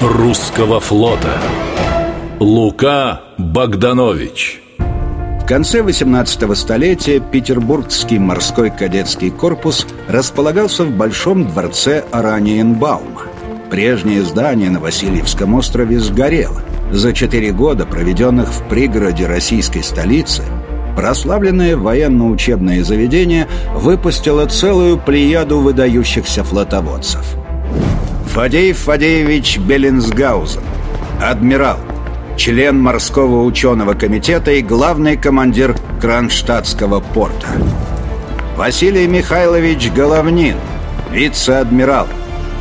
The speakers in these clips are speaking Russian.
русского флота Лука Богданович В конце 18 столетия Петербургский морской кадетский корпус располагался в Большом дворце Ораниенбаума. Прежнее здание на Васильевском острове сгорело. За четыре года, проведенных в пригороде российской столицы, прославленное военно-учебное заведение выпустило целую плеяду выдающихся флотоводцев. Фадеев Фадеевич Беллинсгаузен, адмирал, член морского ученого комитета и главный командир Кронштадтского порта. Василий Михайлович Головнин, вице-адмирал,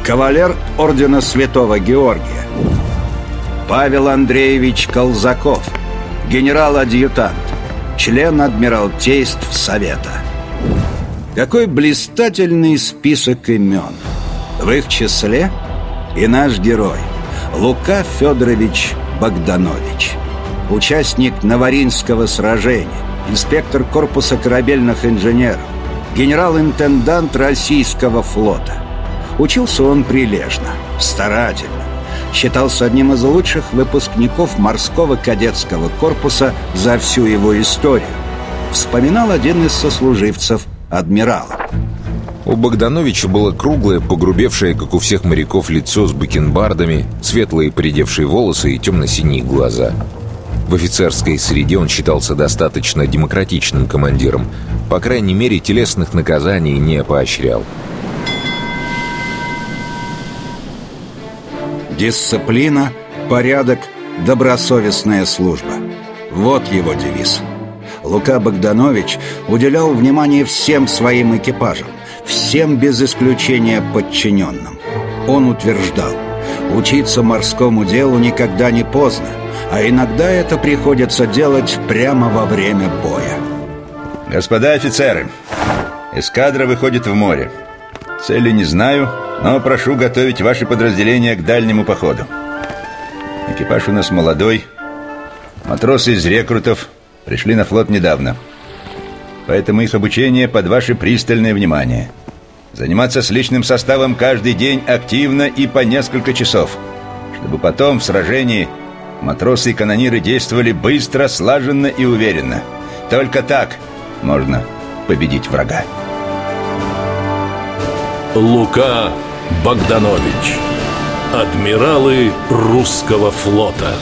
кавалер ордена Святого Георгия. Павел Андреевич Колзаков, генерал-адъютант, член Адмиралтейств Совета. Какой блистательный список имен. В их числе и наш герой Лука Федорович Богданович. Участник Новоринского сражения, инспектор корпуса корабельных инженеров, генерал-интендант российского флота. Учился он прилежно, старательно, считался одним из лучших выпускников морского кадетского корпуса за всю его историю. Вспоминал один из сослуживцев адмирала. У Богдановича было круглое, погрубевшее, как у всех моряков, лицо с бакенбардами, светлые поредевшие волосы и темно-синие глаза. В офицерской среде он считался достаточно демократичным командиром. По крайней мере, телесных наказаний не поощрял. Дисциплина, порядок, добросовестная служба. Вот его девиз. Лука Богданович уделял внимание всем своим экипажам, всем без исключения подчиненным. Он утверждал, учиться морскому делу никогда не поздно, а иногда это приходится делать прямо во время боя. Господа офицеры, эскадра выходит в море. Цели не знаю, но прошу готовить ваши подразделения к дальнему походу. Экипаж у нас молодой. Матросы из рекрутов пришли на флот недавно. Поэтому их обучение под ваше пристальное внимание. Заниматься с личным составом каждый день активно и по несколько часов. Чтобы потом в сражении матросы и канониры действовали быстро, слаженно и уверенно. Только так можно победить врага. Лука Богданович Адмиралы русского флота